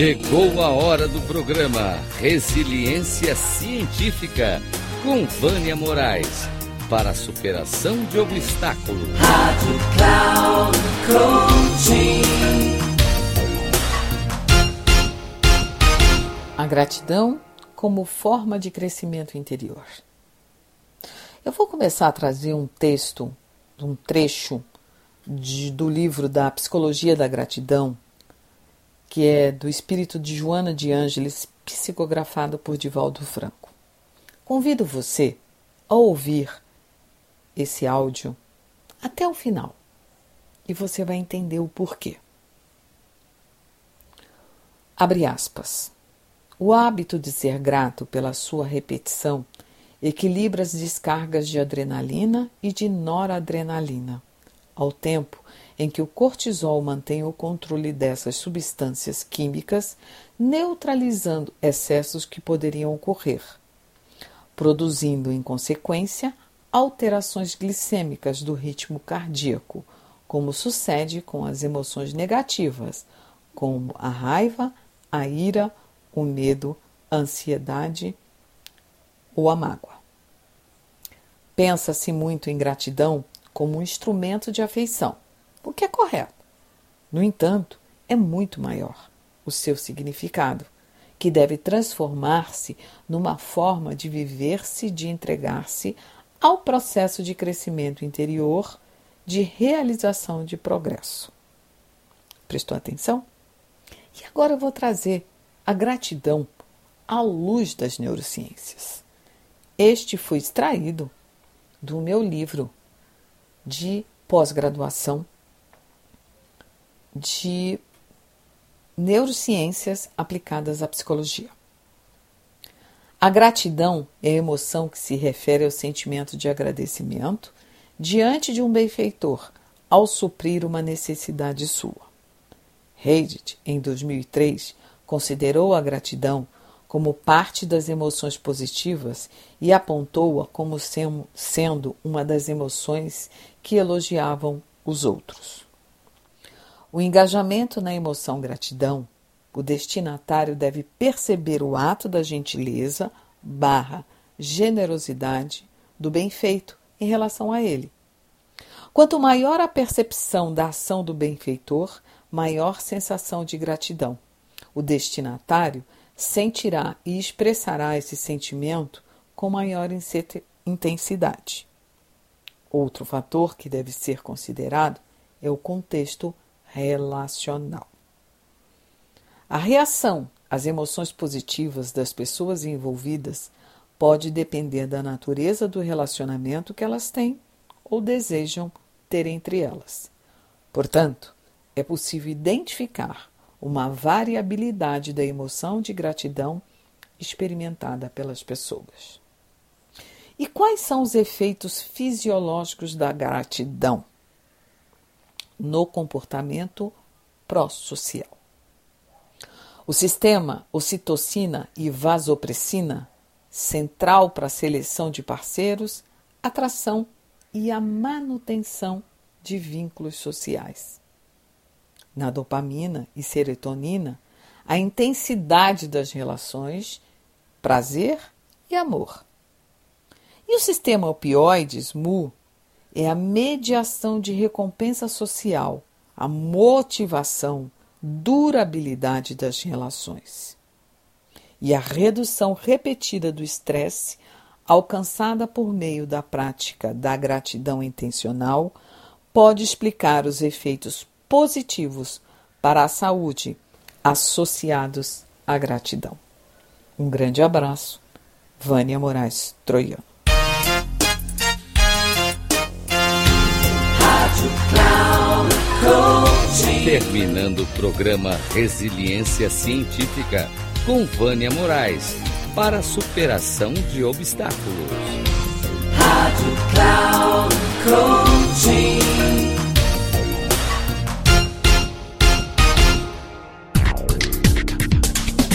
Chegou a hora do programa Resiliência Científica com Vânia Moraes para a superação de obstáculos. Rádio Cloud Coaching. A gratidão como forma de crescimento interior. Eu vou começar a trazer um texto, um trecho de, do livro da Psicologia da Gratidão, que é do espírito de Joana de Ângeles, psicografado por Divaldo Franco. Convido você a ouvir esse áudio até o final e você vai entender o porquê. Abre aspas. O hábito de ser grato pela sua repetição equilibra as descargas de adrenalina e de noradrenalina, ao tempo em que o cortisol mantém o controle dessas substâncias químicas, neutralizando excessos que poderiam ocorrer, produzindo, em consequência, alterações glicêmicas do ritmo cardíaco, como sucede com as emoções negativas, como a raiva, a ira, o medo, a ansiedade ou a mágoa. Pensa-se muito em gratidão como um instrumento de afeição o que é correto. No entanto, é muito maior o seu significado, que deve transformar-se numa forma de viver-se, de entregar-se ao processo de crescimento interior, de realização de progresso. Prestou atenção? E agora eu vou trazer a gratidão à luz das neurociências. Este foi extraído do meu livro de pós-graduação de neurociências aplicadas à psicologia. A gratidão é a emoção que se refere ao sentimento de agradecimento diante de um benfeitor ao suprir uma necessidade sua. Reid, em 2003, considerou a gratidão como parte das emoções positivas e apontou-a como sendo uma das emoções que elogiavam os outros. O engajamento na emoção gratidão, o destinatário deve perceber o ato da gentileza barra generosidade do bem feito em relação a ele. Quanto maior a percepção da ação do benfeitor, maior sensação de gratidão. O destinatário sentirá e expressará esse sentimento com maior intensidade. Outro fator que deve ser considerado é o contexto relacional. A reação às emoções positivas das pessoas envolvidas pode depender da natureza do relacionamento que elas têm ou desejam ter entre elas. Portanto, é possível identificar uma variabilidade da emoção de gratidão experimentada pelas pessoas. E quais são os efeitos fisiológicos da gratidão? no comportamento pró-social. O sistema ocitocina e vasopressina, central para a seleção de parceiros, atração e a manutenção de vínculos sociais. Na dopamina e serotonina, a intensidade das relações, prazer e amor. E o sistema opioides, MU, é a mediação de recompensa social, a motivação, durabilidade das relações. E a redução repetida do estresse, alcançada por meio da prática da gratidão intencional, pode explicar os efeitos positivos para a saúde associados à gratidão. Um grande abraço, Vânia Moraes Troiano. Terminando o programa Resiliência Científica com Vânia Moraes para a superação de obstáculos. Rádio Cloud Coaching.